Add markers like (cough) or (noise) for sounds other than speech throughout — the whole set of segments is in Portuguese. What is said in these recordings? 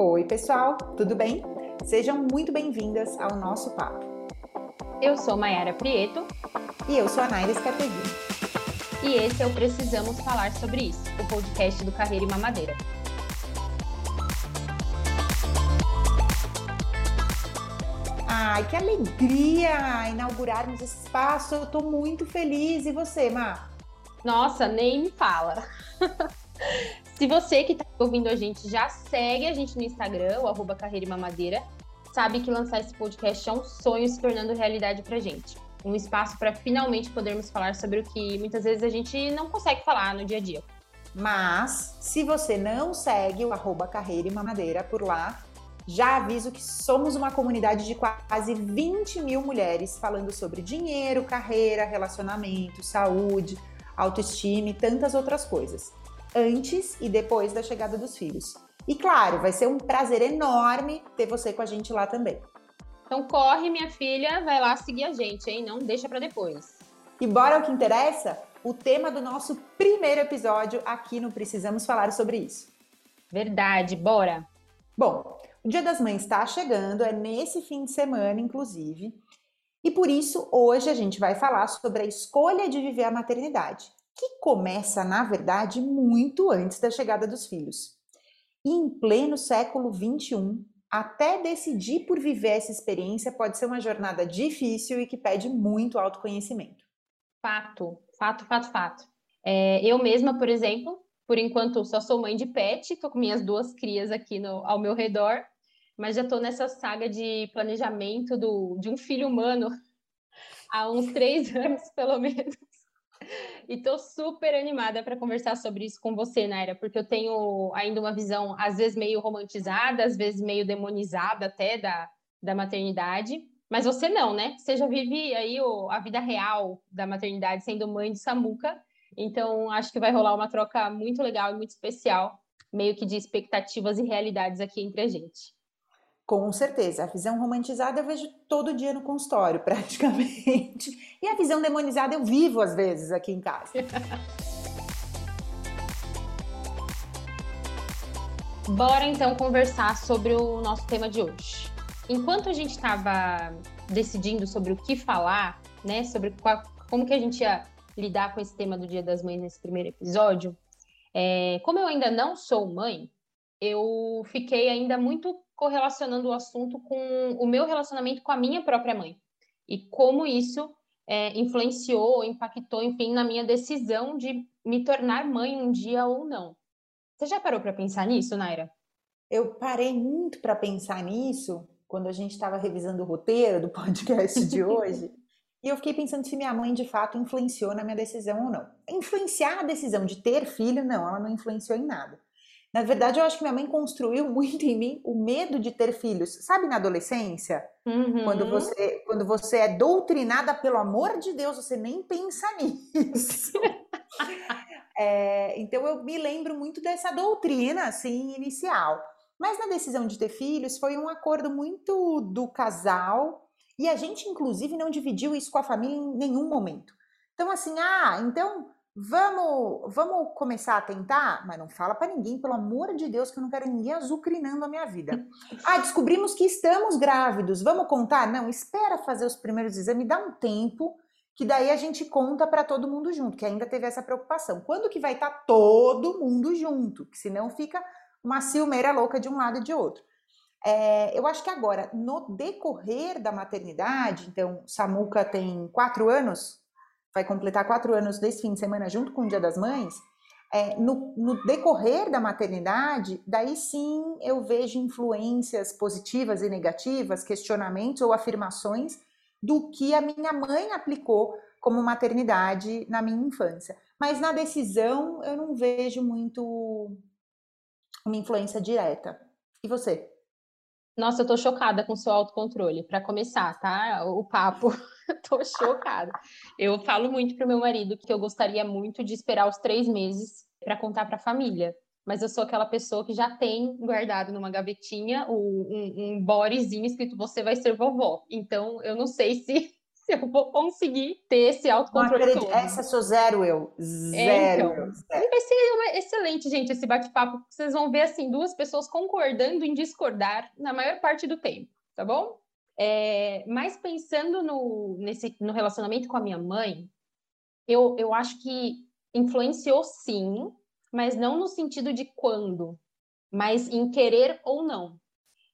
Oi, pessoal, tudo bem? Sejam muito bem-vindas ao nosso papo. Eu sou Mayara Prieto. E eu sou a Naira Escatevini. E esse é o Precisamos Falar Sobre Isso, o podcast do Carreira e Mamadeira. Ai, que alegria inaugurarmos esse espaço. Eu tô muito feliz. E você, Má? Nossa, nem me fala. (laughs) Se você que está ouvindo a gente já segue a gente no Instagram, o arroba Carreira e Mamadeira, sabe que lançar esse podcast é um sonho se tornando realidade pra gente. Um espaço para finalmente podermos falar sobre o que muitas vezes a gente não consegue falar no dia a dia. Mas, se você não segue o arroba Carreira e Mamadeira por lá, já aviso que somos uma comunidade de quase 20 mil mulheres falando sobre dinheiro, carreira, relacionamento, saúde, autoestima e tantas outras coisas, antes e depois da chegada dos filhos. E claro, vai ser um prazer enorme ter você com a gente lá também. Então corre, minha filha, vai lá seguir a gente, hein? Não deixa para depois. E bora ao que interessa? O tema do nosso primeiro episódio aqui no Precisamos Falar sobre isso. Verdade, bora! Bom, o Dia das Mães está chegando, é nesse fim de semana, inclusive. E por isso, hoje a gente vai falar sobre a escolha de viver a maternidade, que começa, na verdade, muito antes da chegada dos filhos. E em pleno século XXI, até decidir por viver essa experiência pode ser uma jornada difícil e que pede muito autoconhecimento. Fato, fato, fato, fato. É, eu mesma, por exemplo, por enquanto só sou mãe de pet, tô com minhas duas crias aqui no, ao meu redor mas já estou nessa saga de planejamento do, de um filho humano (laughs) há uns três (laughs) anos, pelo menos. (laughs) E estou super animada para conversar sobre isso com você, Naira, porque eu tenho ainda uma visão, às vezes, meio romantizada, às vezes meio demonizada até da, da maternidade. Mas você não, né? Você já vive aí o, a vida real da maternidade sendo mãe de Samuca. Então, acho que vai rolar uma troca muito legal e muito especial, meio que de expectativas e realidades aqui entre a gente. Com certeza. A visão romantizada eu vejo todo dia no consultório, (laughs) praticamente. E a visão demonizada eu vivo às vezes aqui em casa. (laughs) Bora então conversar sobre o nosso tema de hoje. Enquanto a gente estava decidindo sobre o que falar, né, sobre qual, como que a gente ia lidar com esse tema do Dia das Mães nesse primeiro episódio, é, como eu ainda não sou mãe, eu fiquei ainda muito correlacionando o assunto com o meu relacionamento com a minha própria mãe e como isso é, influenciou, impactou, enfim, na minha decisão de me tornar mãe um dia ou não. Você já parou para pensar nisso, Naira? Eu parei muito para pensar nisso quando a gente estava revisando o roteiro do (laughs) podcast de hoje. e eu fiquei pensando se minha mãe de fato influenciou na minha decisão ou não. Influenciar a decisão de ter filho, não, ela não influenciou em nada. Na verdade, eu acho que minha mãe construiu muito em mim o medo de ter filhos. Sabe na adolescência? Uhum. Quando, você, quando você é doutrinada pelo amor de Deus, você nem pensa (laughs) nisso. é, então eu me lembro muito dessa doutrina assim inicial. Mas na decisão de ter filhos foi um acordo muito do casal e a gente inclusive não dividiu isso com a família em nenhum momento. Então assim, ah, então Vamos, vamos começar a tentar, mas não fala para ninguém, pelo amor de Deus, que eu não quero ninguém azucrinando a minha vida. (laughs) Ah, descobrimos que estamos grávidos, vamos contar? Não, espera fazer os primeiros exames, dá um tempo, que daí a gente conta para todo mundo junto, que ainda teve essa preocupação. Quando que vai estar tá todo mundo junto? Que senão fica uma ciumeira louca de um lado e de outro. É, eu acho que agora, no decorrer da maternidade, então, Samuca tem quatro anos, vai completar quatro anos desse fim de semana junto com o Dia das Mães, é, no, no, decorrer da maternidade, daí sim eu vejo influências positivas e negativas, questionamentos ou afirmações do que a minha mãe aplicou como maternidade na minha infância. Mas na decisão eu não vejo muito uma influência direta. E você? Nossa, eu tô chocada com seu autocontrole. Para começar, tá? O papo. (laughs) tô chocada. Eu falo muito pro meu marido que eu gostaria muito de esperar os três meses para contar para a família. Mas eu sou aquela pessoa que já tem guardado numa gavetinha um, um, um borezinho escrito você vai ser vovó. Então, eu não sei se, se eu vou conseguir ter esse autocontrole todo. Essa sou zero eu. Zero. É, então, zero. Vai ser uma, excelente, gente, esse bate-papo. Vocês vão ver, assim, duas pessoas concordando em discordar na maior parte do tempo, tá bom? É, mas pensando no, nesse, no relacionamento com a minha mãe, eu, eu acho que influenciou sim, mas não no sentido de quando, mas em querer ou não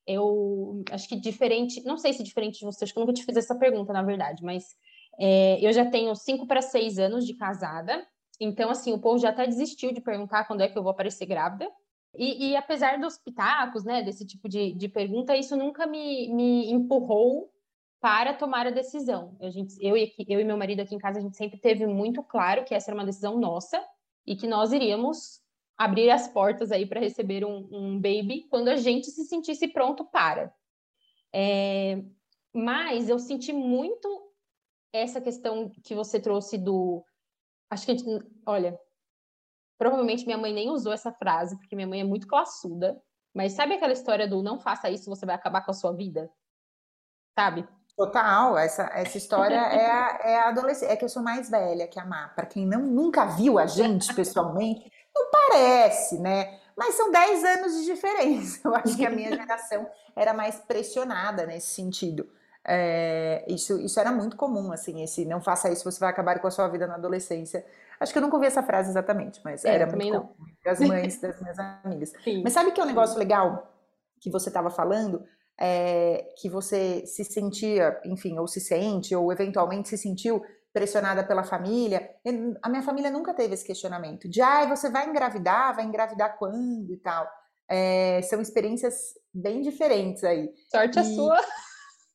eu acho que diferente, não sei se diferente de vocês, que eu nunca te fiz essa pergunta, na verdade, mas é, eu já tenho cinco para seis anos de casada, então, assim, o povo já até desistiu de perguntar quando é que eu vou aparecer grávida. E, e apesar dos pitacos, né, desse tipo de, de pergunta, isso nunca me, me empurrou para tomar a decisão. A gente, eu, e, eu e meu marido aqui em casa, a gente sempre teve muito claro que essa era uma decisão nossa e que nós iríamos abrir as portas aí para receber um, um, baby quando a gente se sentisse pronto para. É, mas eu senti muito essa questão que você trouxe do. Acho que, olha, provavelmente minha mãe nem usou essa frase, porque minha mãe é muito classuda. Mas sabe aquela história do não faça isso, você vai acabar com a sua vida? Sabe? Total, essa, essa história é a, é a adolescência. É que eu sou mais velha que a Má. Para quem não, nunca viu a gente pessoalmente, não parece, né? Mas são 10 anos de diferença. (laughs) Eu acho que a minha geração era mais pressionada nesse sentido. É, isso, isso era muito comum, assim, esse não faça isso, você vai acabar com a sua vida na adolescência. Acho que eu nunca ouvi essa frase exatamente, mas é, era muito não. comum entre as mães das minhas amigas. (laughs) Sim. Mas sabe que é um negócio legal que você estava falando? É, que você se sentia, enfim, ou se sente, ou eventualmente se sentiu pressionada pela família. A minha família nunca teve esse questionamento de, ah, você vai engravidar, vai engravidar quando e tal. É, são experiências bem diferentes aí. Sorte e... a sua.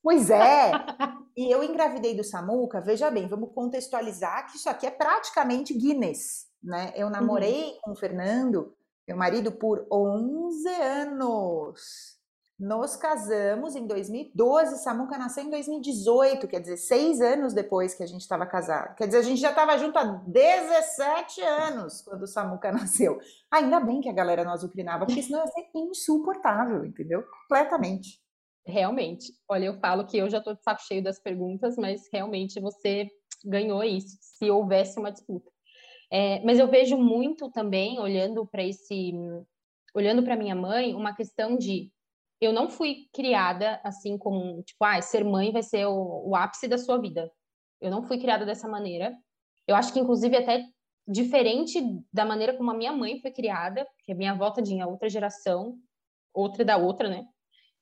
Pois é. (laughs) e eu engravidei do Samuca, veja bem, vamos contextualizar que isso aqui é praticamente Guinness, né? Eu namorei uhum. com o Fernando, meu marido, por 11 anos. Nos casamos em 2012, Samuca nasceu em 2018, quer dizer, seis anos depois que a gente estava casado. Quer dizer, a gente já estava junto há 17 anos quando Samuca (laughs) nasceu. Ainda bem que a galera não azucrinava, porque senão ia ser insuportável, entendeu? Completamente. Realmente. Olha, eu falo que eu já estou de saco cheio das perguntas, mas realmente você ganhou isso, se houvesse uma disputa. É, mas eu vejo muito também, olhando para esse. Olhando para minha mãe, uma questão de eu não fui criada assim como, tipo, ah, ser mãe vai ser o, o ápice da sua vida. Eu não fui criada dessa maneira. Eu acho que, inclusive, até diferente da maneira como a minha mãe foi criada, porque a minha avó tinha outra geração, outra da outra, né?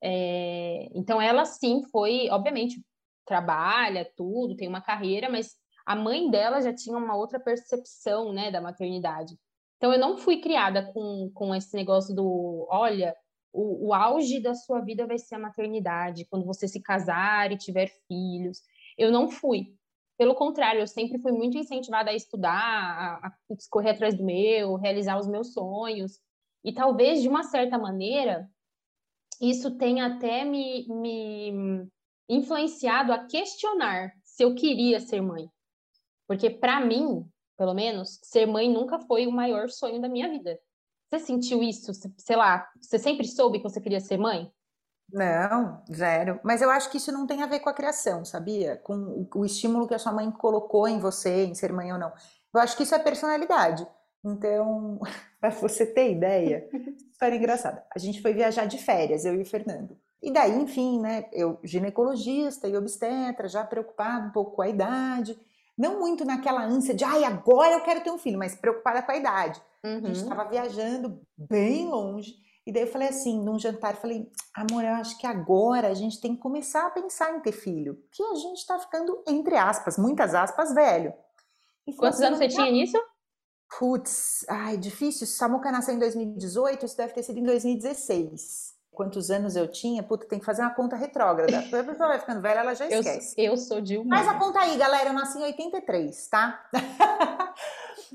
É, então, ela sim foi, obviamente, trabalha, tudo, tem uma carreira, mas a mãe dela já tinha uma outra percepção, né, da maternidade. Então, eu não fui criada com, com esse negócio do, olha, o, o auge da sua vida vai ser a maternidade, quando você se casar e tiver filhos. Eu não fui. Pelo contrário, eu sempre fui muito incentivada a estudar, a, a correr atrás do meu, realizar os meus sonhos. E talvez, de uma certa maneira, isso tenha até me, me influenciado a questionar se eu queria ser mãe. Porque, para mim, pelo menos, ser mãe nunca foi o maior sonho da minha vida. Você sentiu isso? Sei lá, você sempre soube que você queria ser mãe? Não, zero. Mas eu acho que isso não tem a ver com a criação, sabia? Com o, estímulo que a sua mãe colocou em você, em ser mãe ou não. Eu acho que isso é personalidade. Então, (laughs) para você ter ideia, (laughs) história engraçada. A gente foi viajar de férias, eu e o Fernando. E daí, enfim, né? Eu, ginecologista e obstetra, já preocupado um pouco com a idade. Não muito naquela ânsia de, ai, agora eu quero ter um filho, mas preocupada com a idade. Uhum. A gente estava uhum. viajando bem longe. E daí eu falei assim, num jantar, eu falei, amor, eu acho que agora a gente tem que começar a pensar em ter filho. Porque a gente está ficando, entre aspas, muitas aspas, velho. Quantos assim, anos você tinha nisso? Putz, ai, difícil. Samuca nasceu em 2018, isso deve ter sido em 2016. Quantos anos eu tinha? Puta, tem que fazer uma conta retrógrada. (laughs) A pessoa vai ficando velha, ela já esquece. Eu, eu sou de uma. Faz a conta aí, galera. Eu nasci em 83, tá? (laughs)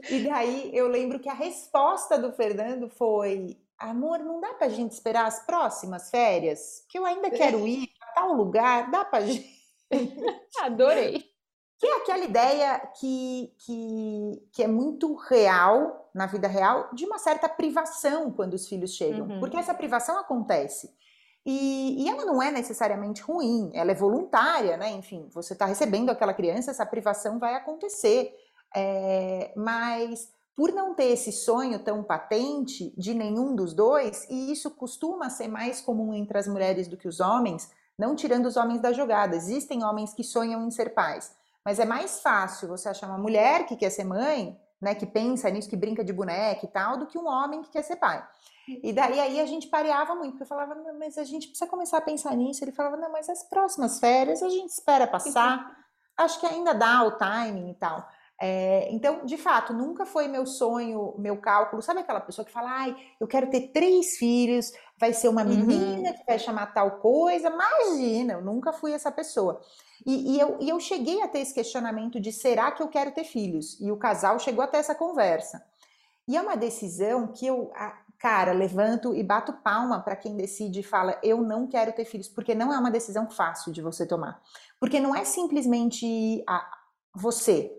E daí eu lembro que a resposta do Fernando foi: amor, não dá pra gente esperar as próximas férias? Que eu ainda quero (laughs) ir a tal lugar, dá pra gente. Adorei. Que é aquela ideia que, que, que é muito real, na vida real, de uma certa privação quando os filhos chegam. Uhum. Porque essa privação acontece. E, e, ela não é necessariamente ruim, ela é voluntária, né? Enfim, você está recebendo aquela criança, essa privação vai acontecer. É, mas por não ter esse sonho tão patente de nenhum dos dois, e isso costuma ser mais comum entre as mulheres do que os homens, não tirando os homens da jogada. Existem homens que sonham em ser pais, mas é mais fácil você achar uma mulher que quer ser mãe, né, que pensa nisso, que brinca de boneca e tal, do que um homem que quer ser pai. E daí aí a gente pareava muito, porque eu falava, mas a gente precisa começar a pensar nisso. Ele falava, não, mas as próximas férias a gente espera passar. (laughs) Acho que ainda dá o timing e tal. É, então, de fato, nunca foi meu sonho, meu cálculo. Sabe aquela pessoa que fala, ai, eu quero ter três filhos, vai ser uma menina uhum. que vai chamar tal coisa? Imagina, eu nunca fui essa pessoa. E, e, eu, e eu cheguei a ter esse questionamento de será que eu quero ter filhos? E o casal chegou até essa conversa. E é uma decisão que eu, cara, levanto e bato palma para quem decide e fala: eu não quero ter filhos, porque não é uma decisão fácil de você tomar. Porque não é simplesmente a, você.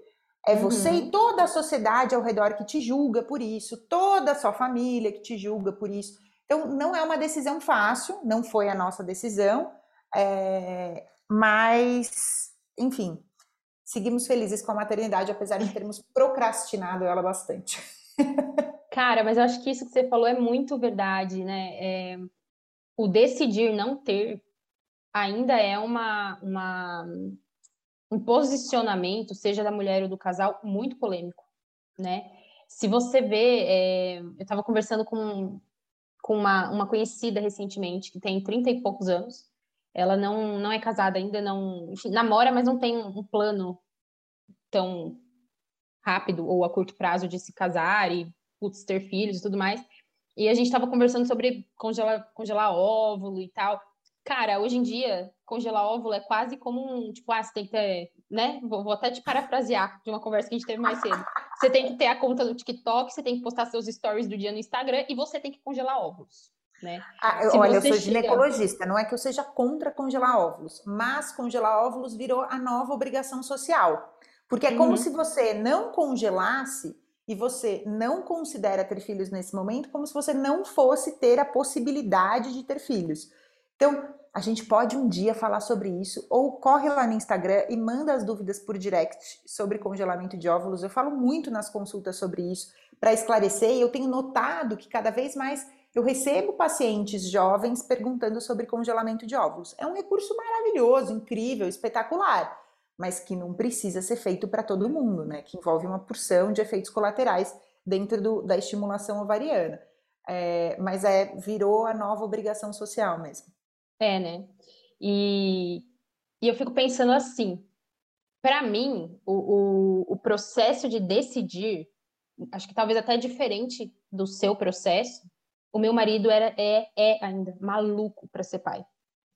É você uhum. e toda a sociedade ao redor que te julga por isso, toda a sua família que te julga por isso. Então, não é uma decisão fácil, não foi a nossa decisão, é, mas, enfim, seguimos felizes com a maternidade, apesar de termos (laughs) procrastinado ela bastante. (laughs) Cara, mas eu acho que isso que você falou é muito verdade, né? É, o decidir não ter ainda é uma, uma, um posicionamento, seja da mulher ou do casal, muito polêmico, né? Se você vê, é, eu estava conversando com, com uma, uma conhecida recentemente, que tem 30 e poucos anos, ela não, não é casada ainda, não enfim, namora, mas não tem um plano tão rápido ou a curto prazo de se casar e putz, ter filhos e tudo mais. E a gente estava conversando sobre congelar, congelar óvulo e tal. Cara, hoje em dia, congelar óvulo é quase como um, tipo, ah, você tem que ter, né? Vou, vou, até te parafrasear de uma conversa que a gente teve mais cedo. Você tem que ter a conta no TikTok, você tem que postar seus stories do dia no Instagram e você tem que congelar óvulos. Né? Ah, olha, eu sou ginecologista, não é que eu seja contra congelar óvulos, mas congelar óvulos virou a nova obrigação social. Porque é como uhum. se você não congelasse e você não considera ter filhos nesse momento como se você não fosse ter a possibilidade de ter filhos. Então, a gente pode um dia falar sobre isso, ou corre lá no Instagram e manda as dúvidas por direct sobre congelamento de óvulos. Eu falo muito nas consultas sobre isso para esclarecer, e eu tenho notado que cada vez mais eu recebo pacientes jovens perguntando sobre congelamento de óvulos. É um recurso maravilhoso, incrível, espetacular mas que não precisa ser feito para todo mundo, né? Que envolve uma porção de efeitos colaterais dentro do, da estimulação ovariana. É, mas é, virou a nova obrigação social mesmo. É, né? E, e eu fico pensando assim, para mim, o, o, o, processo de decidir, acho que talvez até diferente do seu processo, o meu marido era, é, é ainda maluco para ser pai.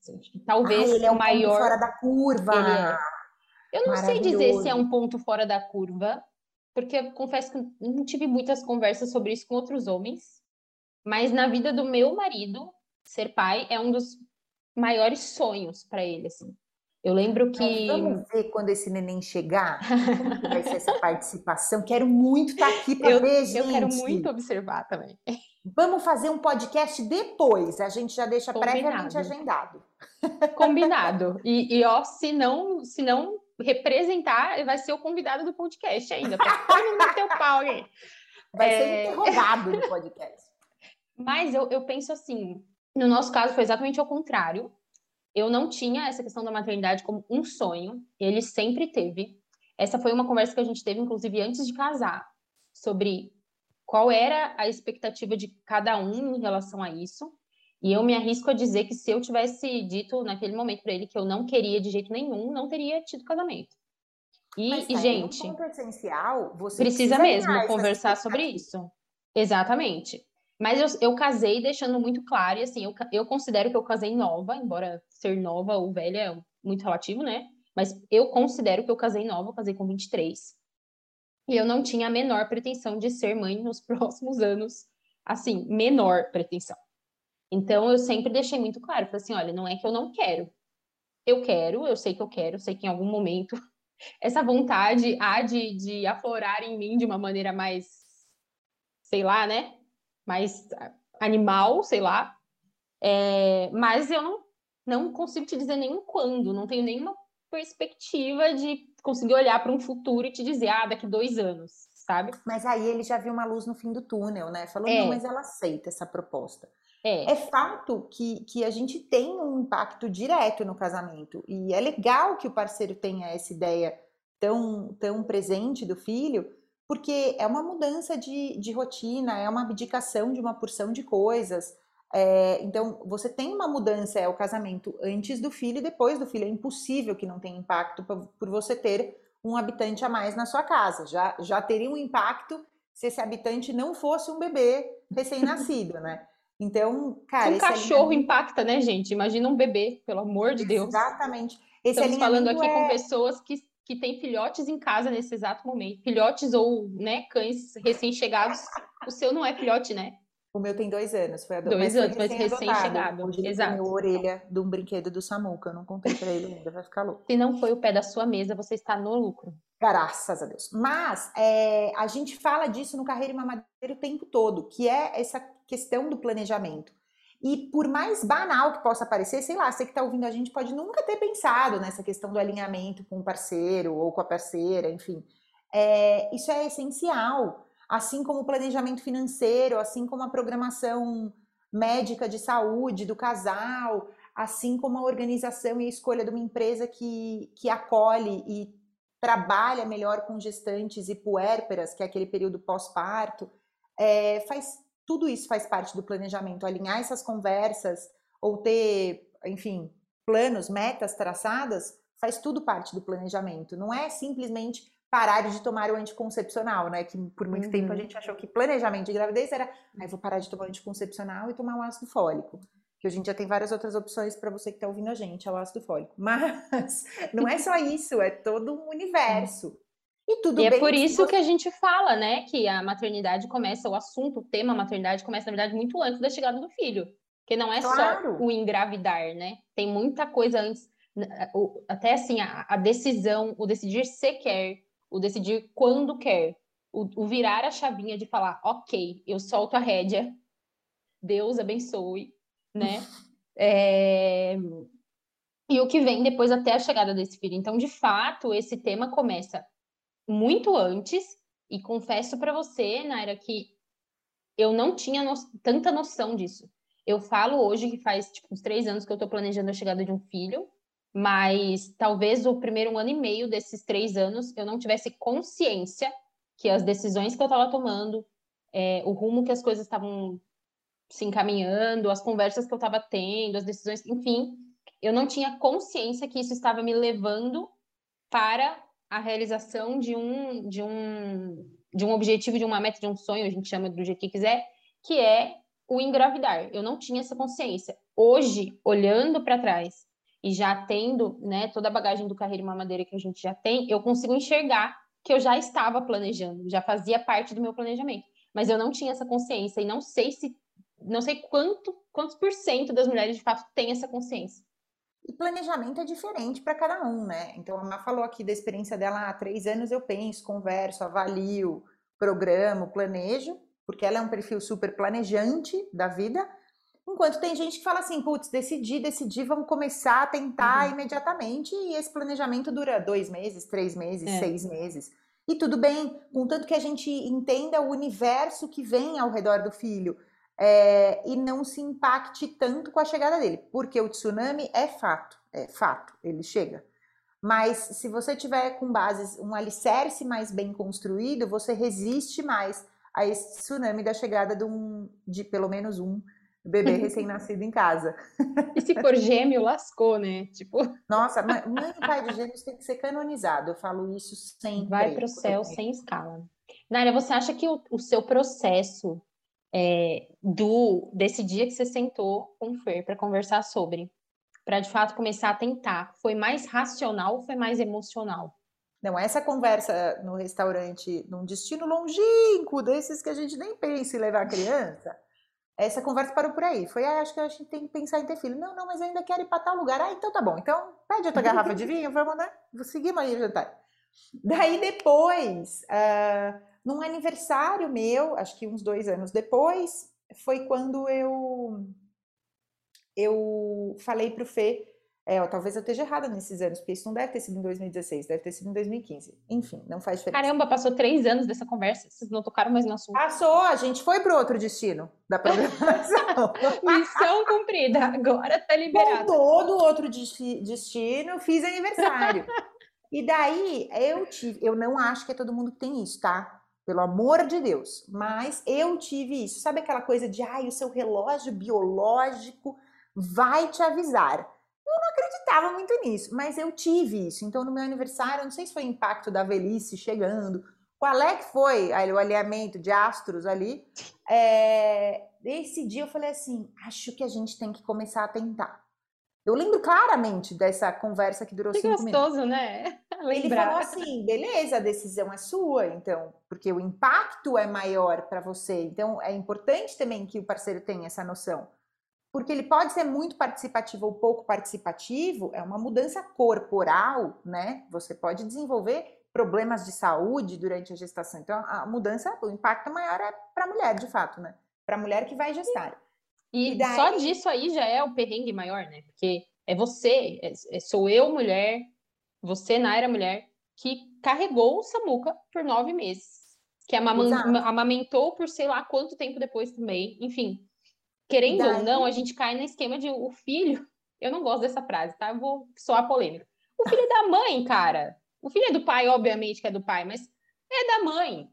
Assim, talvez ah, ele é o maior fora da curva. É. Eu não sei dizer se é um ponto fora da curva, porque eu confesso que não tive muitas conversas sobre isso com outros homens, mas na vida do meu marido, ser pai é um dos maiores sonhos para ele, assim. Eu lembro que. Mas vamos ver quando esse neném chegar, como vai ser essa (laughs) participação. Quero muito estar tá aqui para ver, gente. Eu quero muito observar também. Vamos fazer um podcast depois, a gente já deixa Combinado. previamente agendado. Combinado. E, e, ó, se não, se não representar, vai ser o convidado do podcast ainda, para todo mundo o pau aí. Vai é... ser interrogado no podcast. Mas eu, eu penso assim, no nosso caso foi exatamente ao contrário. Eu não tinha essa questão da maternidade como um sonho, ele sempre teve. Essa foi uma conversa que a gente teve, inclusive, antes de casar, sobre qual era a expectativa de cada um em relação a isso. E eu me arrisco a dizer que se eu tivesse dito naquele momento para ele que eu não queria de jeito nenhum, não teria tido casamento. E, Mas, tá, gente, ponto essencial, você precisa, precisa mesmo conversar sobre isso. Exatamente. Mas eu, eu casei deixando muito claro, e assim, eu, eu considero que eu casei nova, embora ser nova ou velha é muito relativo, né? Mas eu considero que eu casei nova, eu casei com 23. E eu não tinha a menor pretensão de ser mãe (laughs) nos próximos anos, assim, menor pretensão. Então, eu sempre deixei muito claro, falei assim, olha, não é que eu não quero. Eu quero, eu sei que eu quero, sei que em algum momento (laughs) essa vontade há de, de aflorar em mim de uma maneira mais, sei lá, né? Mais animal, sei lá. É, mas eu não, não consigo te dizer nem quando, não tenho nenhuma perspectiva de conseguir olhar para um futuro e te dizer, ah, daqui dois anos, sabe? Mas aí ele já viu uma luz no fim do túnel, né? Falou, é. não, mas ela aceita essa proposta. É. é fato que, que a gente tem um impacto direto no casamento. E é legal que o parceiro tenha essa ideia tão, tão presente do filho, porque é uma mudança de, de rotina, é uma abdicação de uma porção de coisas. É, então, você tem uma mudança, é o casamento antes do filho e depois do filho. É impossível que não tenha impacto por, por você ter um habitante a mais na sua casa. Já, já teria um impacto se esse habitante não fosse um bebê recém-nascido, né? Então, cara. Um cachorro alinhamento... impacta, né, gente? Imagina um bebê, pelo amor de Deus. Exatamente. Esse Estamos falando aqui é... com pessoas que, que têm filhotes em casa nesse exato momento. Filhotes ou né, cães recém-chegados. O seu não é filhote, né? O meu tem dois anos, foi adotado. Dois anos, mas recém-chegado. Recém Exato. Ele a orelha de um brinquedo do Samuca. Eu não contei pra ele ainda, vai ficar louco. Se não foi o pé da sua mesa, você está no lucro. Graças a Deus. Mas é, a gente fala disso no Carreira e Mamadeira o tempo todo, que é essa questão do planejamento. E por mais banal que possa parecer, sei lá, você que está ouvindo a gente pode nunca ter pensado nessa questão do alinhamento com o parceiro ou com a parceira, enfim. É, isso é essencial. Assim como o planejamento financeiro, assim como a programação médica de saúde do casal, assim como a organização e a escolha de uma empresa que, que acolhe e trabalha melhor com gestantes e puérperas, que é aquele período pós-parto, é, faz tudo isso faz parte do planejamento, alinhar essas conversas ou ter, enfim, planos, metas traçadas, faz tudo parte do planejamento. Não é simplesmente parar de tomar o anticoncepcional, né? Que por muito uhum. tempo a uhum. gente achou que planejamento de gravidez era, ah, vou parar de tomar o anticoncepcional e tomar o ácido fólico que hoje em dia tem várias outras opções para você que está ouvindo a gente, é o ácido fólico. (laughs) Mas não é só isso, é todo um universo. E tudo e é bem. é por isso você... que a gente fala, né, que a maternidade começa, o assunto, o tema maternidade começa, na verdade, muito antes da chegada do filho. Porque não é claro. só o engravidar, né? Tem muita coisa antes. Até assim, a, a decisão, o decidir se quer, o decidir quando quer, o, o virar a chavinha de falar, ok, eu solto a rédea, Deus abençoe, né? (laughs) É... E o que vem depois até a chegada desse filho. Então, de fato, esse tema começa muito antes, e confesso para você, Naira, que eu não tinha no... tanta noção disso. Eu falo hoje que faz tipo, uns três anos que eu estou planejando a chegada de um filho, mas talvez o primeiro ano e meio desses três anos eu não tivesse consciência que as decisões que eu estava tomando, é, o rumo que as coisas estavam se encaminhando, as conversas que eu estava tendo, as decisões, enfim, eu não tinha consciência que isso estava me levando para a realização de um de um de um objetivo, de uma meta, de um sonho, a gente chama do jeito que quiser, que é o engravidar. Eu não tinha essa consciência. Hoje, olhando para trás e já tendo, né, toda a bagagem do carreira e mamadeira que a gente já tem, eu consigo enxergar que eu já estava planejando, já fazia parte do meu planejamento, mas eu não tinha essa consciência e não sei se não sei quanto, quantos por cento das mulheres de fato têm essa consciência. E planejamento é diferente para cada um, né? Então, a Má falou aqui da experiência dela há três anos, eu penso, converso, avalio, programo, planejo, porque ela é um perfil super planejante da vida, enquanto tem gente que fala assim, putz, decidi, decidi, vamos começar a tentar uhum. imediatamente, e esse planejamento dura dois meses, três meses, é. seis meses. E tudo bem, contanto que a gente entenda o universo que vem ao redor do filho é, e não se impacte tanto com a chegada dele, porque o tsunami é fato, é fato, ele chega. Mas se você tiver com bases, um alicerce mais bem construído, você resiste mais a esse tsunami da chegada de, um, de pelo menos um bebê recém-nascido em casa. (laughs) E se for gêmeo, lascou, né? Tipo. Nossa, mãe, mãe e pai de gêmeos tem que ser canonizado. Eu falo isso sempre. Vai para o céu sem escala. Nária, você acha que o, o seu processo é, do desse dia que você sentou com o Fer para conversar sobre, para de fato começar a tentar, foi mais racional ou foi mais emocional? Não, essa conversa no restaurante, num destino longínquo, desses que a gente nem pensa em levar a criança, essa conversa parou por aí. Foi, ah, acho que a gente tem que pensar em ter filho. Não, não, mas ainda quero ir para tal lugar. Ah, então tá bom. Então, pede outra garrafa de vinho, vamos, né? Vou seguir aí o jantar. Daí depois, uh, num aniversário meu, acho que uns dois anos depois, foi quando eu eu falei pro Fê, é, ó, talvez eu esteja errada nesses anos, porque isso não deve ter sido em 2016, deve ter sido em 2015. Enfim, não faz diferença. Caramba, passou três anos dessa conversa, vocês não tocaram mais no assunto. Passou, a gente foi pro outro destino da programação. (laughs) Missão cumprida, agora tá liberado. Com todo outro destino, fiz aniversário. (laughs) e daí, eu tive, eu não acho que é todo mundo que tem isso, tá? Pelo amor de Deus. Mas eu tive isso. Sabe aquela coisa de, ai, o seu relógio biológico vai te avisar eu não acreditava muito nisso, mas eu tive isso. Então, no meu aniversário, não sei se foi impacto da velhice chegando, qual é que foi o alinhamento de astros ali. É, esse dia eu falei assim: acho que a gente tem que começar a tentar. Eu lembro claramente dessa conversa que durou que cinco gostoso, minutos. né? (laughs) Lembrar. Ele falou assim: beleza, a decisão é sua, então, porque o impacto é maior para você. Então, é importante também que o parceiro tenha essa noção porque ele pode ser muito participativo ou pouco participativo, é uma mudança corporal, né? Você pode desenvolver problemas de saúde durante a gestação. Então, a mudança, o impacto maior é para a mulher, de fato, né? Para a mulher que vai gestar. E, e daí... só disso aí já é o perrengue maior, né? Porque é você, é, é, sou eu, mulher, você, Naira, mulher, que carregou o Samuca por nove meses. Que amamentou por sei lá quanto tempo depois também. Enfim, Querendo Daí... ou não, a gente cai no esquema de o filho. Eu não gosto dessa frase, tá? Eu vou soar polêmica. O filho é da mãe, cara. O filho é do pai, obviamente que é do pai, mas é da mãe.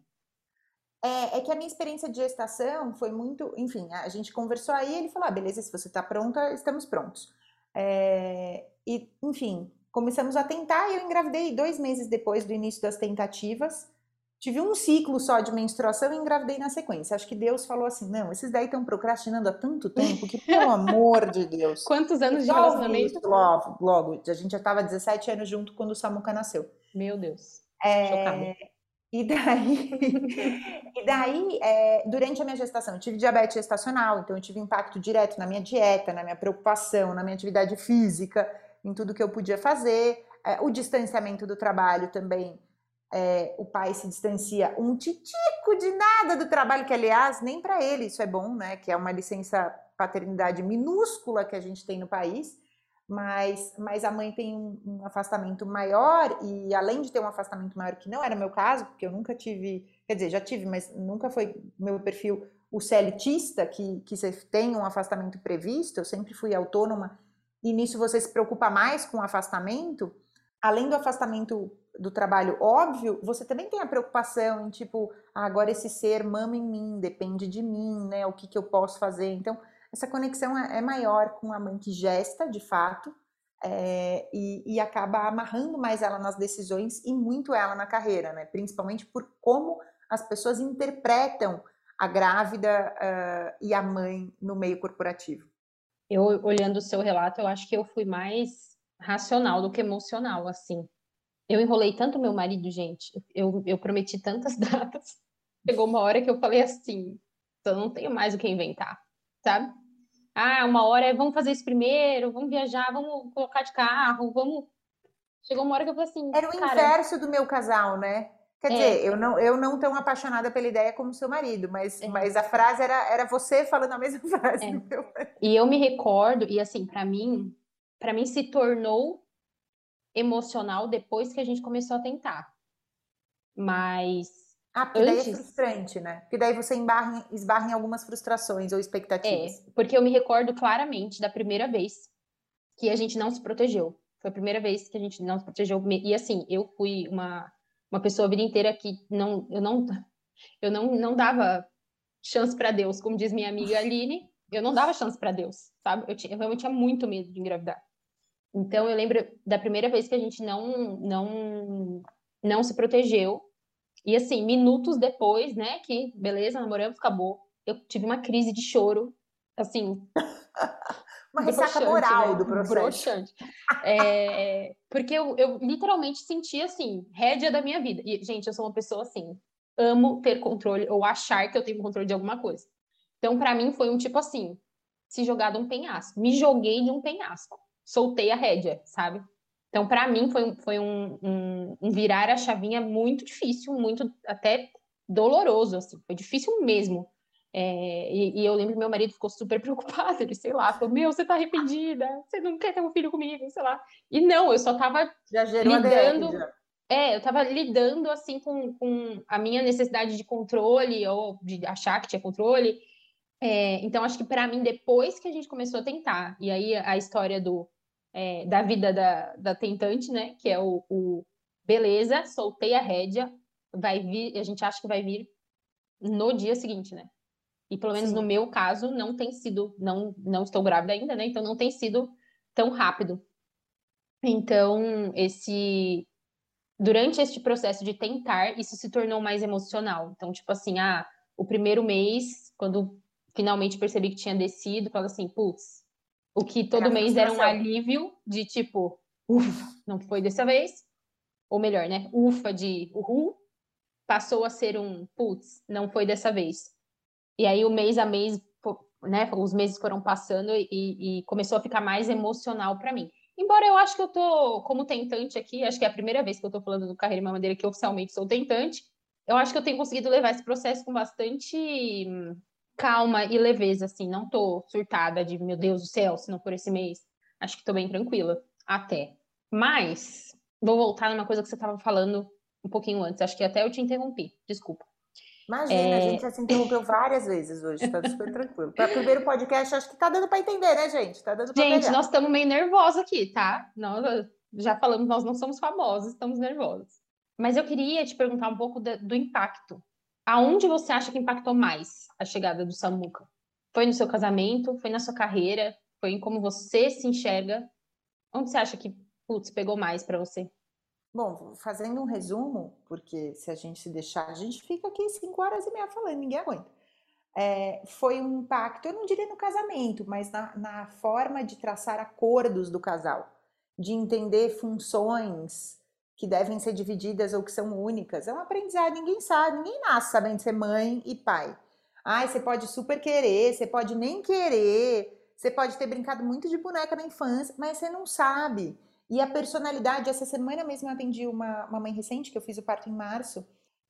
É, é, que a minha experiência de gestação foi muito. Enfim, a gente conversou aí ele falou: ah, beleza, se você está pronta, estamos prontos. É, e, enfim, começamos a tentar e eu engravidei dois meses depois do início das tentativas. Tive um ciclo só de menstruação e engravidei na sequência. Acho que Deus falou assim: não, esses daí estão procrastinando há tanto tempo que, pelo (laughs) amor de Deus. Quantos anos de relacionamento? Logo, logo. A gente já estava 17 anos junto quando o Samuca nasceu. Meu Deus. É, e daí, (laughs) e daí é, durante a minha gestação, eu tive diabetes gestacional, então eu tive impacto direto na minha dieta, na minha preocupação, na minha atividade física, em tudo que eu podia fazer. É, o distanciamento do trabalho também é, o pai se distancia um titico de nada do trabalho, que aliás, nem para ele isso é bom, né? Que é uma licença paternidade minúscula que a gente tem no país, mas, mas a mãe tem um, um, afastamento maior, e além de ter um afastamento maior, que não era meu caso, porque eu nunca tive, quer dizer, já tive, mas nunca foi meu perfil o celitista, que, que você tem um afastamento previsto, eu sempre fui autônoma, e nisso você se preocupa mais com o afastamento, além do afastamento do trabalho óbvio, você também tem a preocupação em tipo, ah, agora esse ser mama em mim, depende de mim, né? O que, que eu posso fazer? Então, essa conexão é, é maior com a mãe que gesta, de fato, é, e, e, acaba amarrando mais ela nas decisões e muito ela na carreira, né? Principalmente por como as pessoas interpretam a grávida uh, e a mãe no meio corporativo. Eu, olhando o seu relato, eu acho que eu fui mais racional do que emocional, assim eu enrolei tanto meu marido, gente. Eu, eu prometi tantas (laughs) datas. Chegou uma hora que eu falei assim: eu não tenho mais o que inventar, sabe? Ah, uma hora é vamos fazer isso primeiro, vamos viajar, vamos colocar de carro, vamos. Chegou uma hora que eu falei assim. Era o cara... inverso do meu casal, né? Quer é. dizer, eu não, eu não tão apaixonada pela ideia como seu marido, mas, é. mas a frase era, era você falando a mesma (laughs) frase. É. E eu me recordo, e assim, para mim, para mim se tornou emocional depois que a gente começou a tentar. Mas. Ah, porque antes... daí é frustrante, né? Porque daí você embarra, esbarra em algumas frustrações ou expectativas. É, porque eu me recordo claramente da primeira vez que a gente não se protegeu. Foi a primeira vez que a gente não se protegeu. E assim, eu fui uma, uma pessoa a vida inteira que não, eu não, eu não, não dava chance para Deus, como diz minha amiga Aline. Eu não dava chance para Deus, sabe? Eu, tinha, eu realmente tinha muito medo de engravidar. Então eu lembro da primeira vez que a gente não não não se protegeu. E assim, minutos depois, né, que beleza, namoramos, acabou. Eu tive uma crise de choro, assim, (laughs) uma ressaca moral né? do processo. Broxante. É, porque eu, eu literalmente senti assim, rédea da minha vida. E, gente, eu sou uma pessoa assim, amo ter controle ou achar que eu tenho controle de alguma coisa. Então, para mim, foi um tipo assim, se jogar de um penhasco. Me joguei de um penhasco soltei a rédea, sabe? Então, para mim, foi, foi um, um, um, virar a chavinha muito difícil, muito até doloroso, assim, foi difícil mesmo. É, e, e, eu lembro que meu marido ficou super (laughs) preocupado, ele, sei lá, falou, meu, você tá arrependida, você não quer ter um filho comigo, sei lá. E não, eu só tava lidando... É, eu tava lidando, assim, com, com a minha necessidade de controle, ou de achar que tinha controle. É, então, acho que para mim, depois que a gente começou a tentar, e aí a história do, é, da vida da, da tentante, né, que é o, o beleza, soltei a rédea, vai vir, a gente acha que vai vir no dia seguinte, né? E pelo menos Sim. no meu caso não tem sido, não não estou grávida ainda, né? Então não tem sido tão rápido. Então, esse durante este processo de tentar, isso se tornou mais emocional. Então, tipo assim, ah, o primeiro mês, quando finalmente percebi que tinha descido, falei assim, putz, o que todo mês era um alívio de tipo, ufa, não foi dessa vez. Ou melhor, né? Ufa de uhul, passou a ser um putz, não foi dessa vez. E aí o mês a mês, né, os meses foram passando e, e começou a ficar mais emocional para mim. Embora eu acho que eu tô como tentante aqui, acho que é a primeira vez que eu tô falando do Carreira Mamadeira que oficialmente sou tentante, eu acho que eu tenho conseguido levar esse processo com bastante hum, calma e leveza, assim, não tô surtada de, meu Deus do céu, se não for esse mês. Acho que tô bem tranquila, até. Mas, vou voltar numa coisa que você tava falando um pouquinho antes, acho que até eu te interrompi, desculpa. Imagina, é... a gente já se interrompeu várias vezes hoje, tá super tranquilo. Para o primeiro podcast, acho que tá dando para entender, né, gente? Tá dando pra Gente, pegar. nós estamos meio nervosos aqui, tá? Nós já falamos, nós não somos famosos, estamos nervosos. Mas eu queria te perguntar um pouco do, do impacto. Aonde você acha que impactou mais a chegada do Samuca? Foi no seu casamento? Foi na sua carreira? Foi em como você se enxerga? Onde você acha que, putz, pegou mais para você? Bom, fazendo um resumo, porque se a gente se deixar, a gente fica aqui cinco horas e meia falando, ninguém aguenta. É, foi um impacto, eu não diria no casamento, mas na, na forma de traçar acordos do casal, de entender funções que devem ser divididas ou que são únicas. É um aprendizado, ninguém sabe, ninguém nasce sabendo ser mãe e pai. Ai, você pode super querer, você pode nem querer, você pode ter brincado muito de boneca na infância, mas você não sabe. E a personalidade, essa semana mesmo eu atendi uma, uma mãe recente, que eu fiz o parto em março,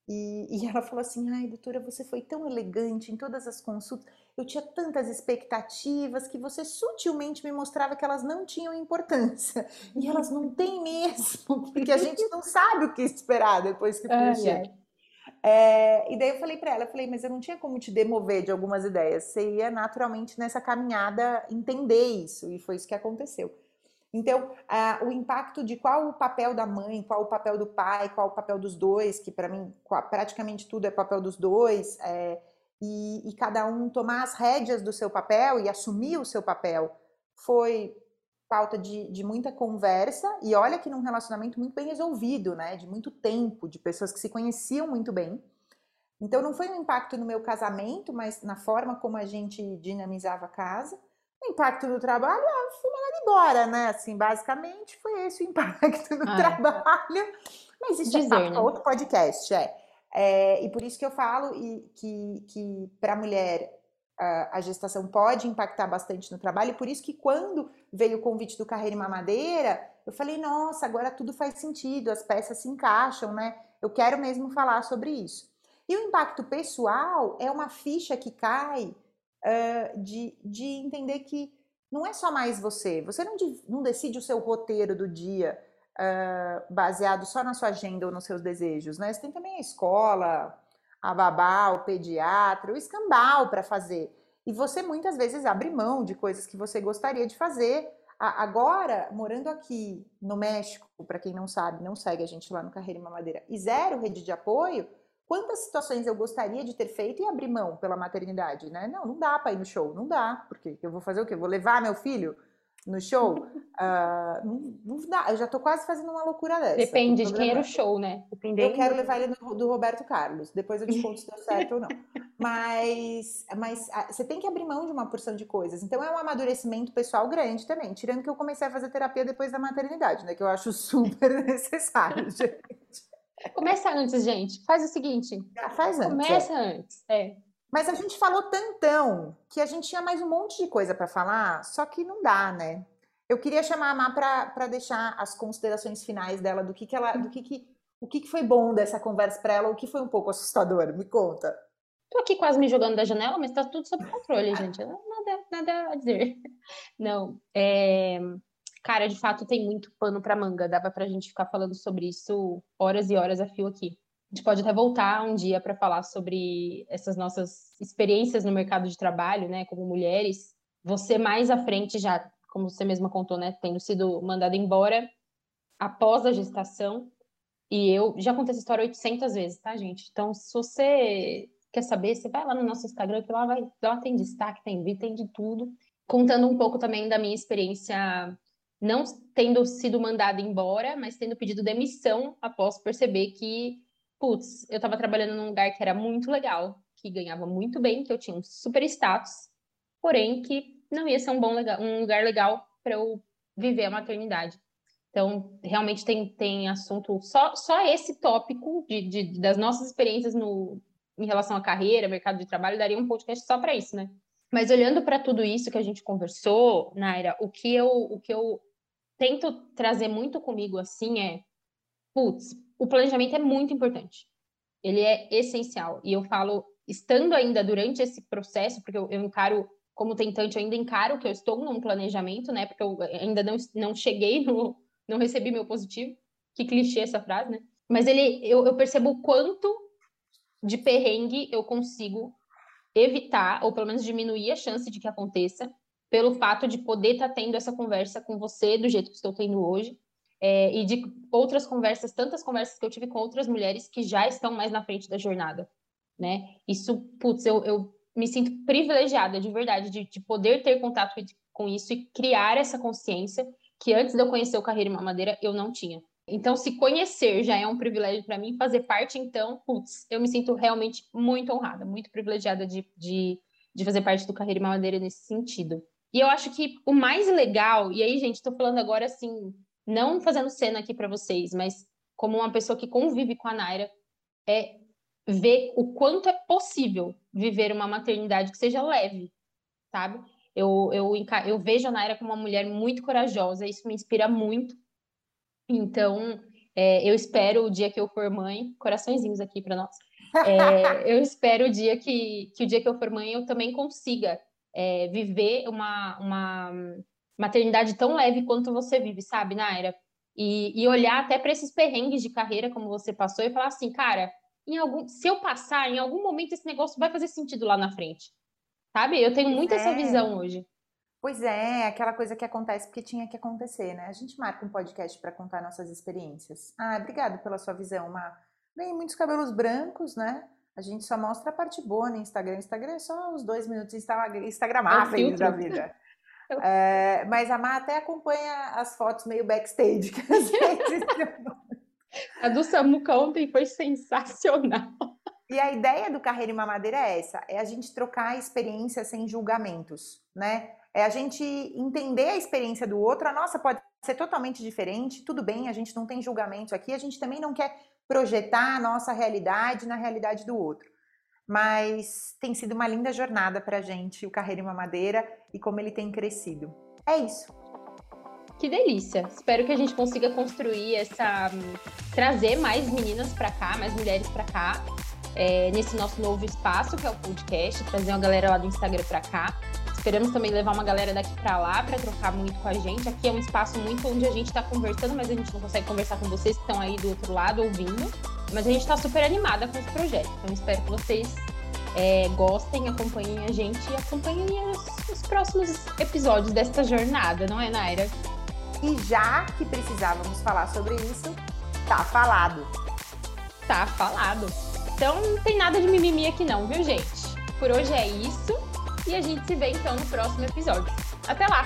e, e, ela falou assim: ai, doutora, você foi tão elegante em todas as consultas. Eu tinha tantas expectativas que você sutilmente me mostrava que elas não tinham importância. E elas não têm (laughs) mesmo, porque a gente não sabe o que esperar depois que puxa. É, e daí eu falei para ela, eu falei, mas eu não tinha como te demover de algumas ideias. Você ia naturalmente nessa caminhada entender isso, e foi isso que aconteceu. Então, o impacto de qual o papel da mãe, qual o papel do pai, qual o papel dos dois, que para mim praticamente tudo é papel dos dois, é, e, e, cada um tomar as rédeas do seu papel e assumir o seu papel, foi pauta de, de muita conversa, e olha que num relacionamento muito bem resolvido, né? De muito tempo, de pessoas que se conheciam muito bem. Então, não foi um impacto no meu casamento, mas na forma como a gente dinamizava a casa. Impacto no trabalho, ah, fui mandada embora, né? Assim, basicamente foi esse o impacto no ah, trabalho. Mas isso é Dizer, é né? outro podcast, é. é. E por isso que eu falo e, que, que para a mulher a, a gestação pode impactar bastante no trabalho. E por isso que quando veio o convite do Carreira e Mamadeira, eu falei, nossa, agora tudo faz sentido, as peças se encaixam, né? Eu quero mesmo falar sobre isso. E o impacto pessoal é uma ficha que cai uh, de, de entender que não é só mais você. Você não, não decide o seu roteiro do dia uh, baseado só na sua agenda ou nos seus desejos, né? Você tem também a escola, a babá, o pediatra, o escambau para fazer. E você muitas vezes abre mão de coisas que você gostaria de fazer. Agora, morando aqui no México, para quem não sabe, não segue a gente lá no Carreira e Mamadeira, e zero rede de apoio, Quantas situações eu gostaria de ter feito e abrir mão pela maternidade, né? Não, não dá para ir no show, não dá. Porque eu vou fazer o quê? Eu vou levar meu filho no show? Uh, (laughs) não, não, dá. Eu já tô quase fazendo uma loucura dessa. Depende de quem era o show, né? Dependendo eu quero levar ele do, do Roberto Carlos. Depois eu te conto se deu (laughs) certo ou não. Mas, mas ah, você tem que abrir mão de uma porção de coisas. Então é um amadurecimento pessoal grande também. Tirando que eu comecei a fazer terapia depois da maternidade, né? Que eu acho super (laughs) necessário, gente. Começa antes, gente. Faz o seguinte. Já faz antes. Começa é. antes. É. Mas a gente falou tantão que a gente tinha mais um monte de coisa para falar, só que não dá, né? Eu queria chamar a Má para deixar as considerações finais dela do que, que ela, do que, que o que, que foi bom dessa conversa para ela, o que foi um pouco assustador. Me conta. Tô aqui quase me jogando da janela, mas tá tudo sob controle, gente. Nada, nada a dizer. Não, é... Cara, de fato, tem muito pano para manga. Dava pra gente ficar falando sobre isso horas e horas a fio aqui. A gente pode até voltar um dia para falar sobre essas nossas experiências no mercado de trabalho, né, como mulheres. Você mais à frente já, como você mesma contou, né, tendo sido mandada embora após a gestação. E eu já contei essa história 800 vezes, tá, gente? Então, se você quer saber, você vai lá no nosso Instagram, que lá, vai, lá tem destaque, tem vídeo, tem de tudo. Contando um pouco também da minha experiência, não tendo sido mandada embora, mas tendo pedido demissão após perceber que, putz, eu estava trabalhando num lugar que era muito legal, que ganhava muito bem, que eu tinha um super status, porém que não ia ser um bom legal, um lugar legal para eu viver a maternidade. Então, realmente tem, tem assunto, só, só esse tópico de, de, das nossas experiências no, em relação à carreira, mercado de trabalho, daria um podcast só para isso, né? Mas olhando para tudo isso que a gente conversou, Naira, o que eu, o que eu tento trazer muito comigo assim é, putz, o planejamento é muito importante. Ele é essencial. E eu falo, estando ainda durante esse processo, porque eu, eu encaro como tentante, eu ainda encaro que eu estou num planejamento, né? Porque eu ainda não, não cheguei no, não recebi meu positivo. Que clichê essa frase, né? Mas ele, eu, eu percebo o quanto de perrengue eu consigo evitar, ou pelo menos diminuir a chance de que aconteça, pelo fato de poder estar tá tendo essa conversa com você do jeito que estou tendo hoje, é, e de outras conversas, tantas conversas que eu tive com outras mulheres que já estão mais na frente da jornada, né? Isso, putz, eu, eu me sinto privilegiada, de verdade, de, de poder ter contato com isso e criar essa consciência que antes de eu conhecer o Carreira Mamadeira eu não tinha. Então, se conhecer já é um privilégio para mim, fazer parte, então, putz, eu me sinto realmente muito honrada, muito privilegiada de, de, de fazer parte do Carreira Mamadeira nesse sentido. E eu acho que o mais legal, e aí, gente, estou falando agora assim, não fazendo cena aqui para vocês, mas como uma pessoa que convive com a Naira, é ver o quanto é possível viver uma maternidade que seja leve, sabe? Eu, eu, eu vejo a Naira como uma mulher muito corajosa, isso me inspira muito. Então, é, eu espero o dia que eu for mãe, coraçõezinhos aqui para nós. É, (laughs) eu espero o dia que, que o dia que eu for mãe eu também consiga é, viver uma, uma maternidade tão leve quanto você vive, sabe, Naira? E, e olhar até para esses perrengues de carreira como você passou e falar assim, cara, em algum, se eu passar, em algum momento esse negócio vai fazer sentido lá na frente. Sabe? Eu tenho muito é. essa visão hoje. Pois é, aquela coisa que acontece porque tinha que acontecer, né? A gente marca um podcast para contar nossas experiências. Ah, obrigado pela sua visão, Má. Bem, muitos cabelos brancos, né? A gente só mostra a parte boa no Instagram. Instagram é só os dois minutos instagramáveis é da vida. (laughs) É, mas a Má até acompanha as fotos meio backstage. Que às (laughs) vezes... a do Samuca ontem foi sensacional. E a ideia do Carreira em Mamadeira é essa: é a gente trocar experiências sem julgamentos, né? É a gente entender a experiência do outro. A nossa pode ser totalmente diferente, tudo bem, a gente não tem julgamento aqui, a gente também não quer projetar a nossa realidade na realidade do outro. Mas tem sido uma linda jornada para a gente, o Carreira em Mamadeira, e como ele tem crescido. É isso. Que delícia! Espero que a gente consiga construir essa. trazer mais meninas para cá, mais mulheres para cá, é, nesse nosso novo espaço, que é o podcast, trazer uma galera lá do Instagram para cá. Esperamos também levar uma galera daqui para lá para trocar muito com a gente. Aqui é um espaço muito onde a gente está conversando, mas a gente não consegue conversar com vocês que estão aí do outro lado ouvindo. Mas a gente está super animada com esse projeto. Então espero que vocês é, gostem, acompanhem a gente e acompanhem os, os próximos episódios desta jornada, não é, Naira? E já que precisávamos falar sobre isso, tá falado. Tá falado. Então não tem nada de mimimi aqui não, viu, gente? Por hoje é isso e a gente se vê então no próximo episódio. Até lá!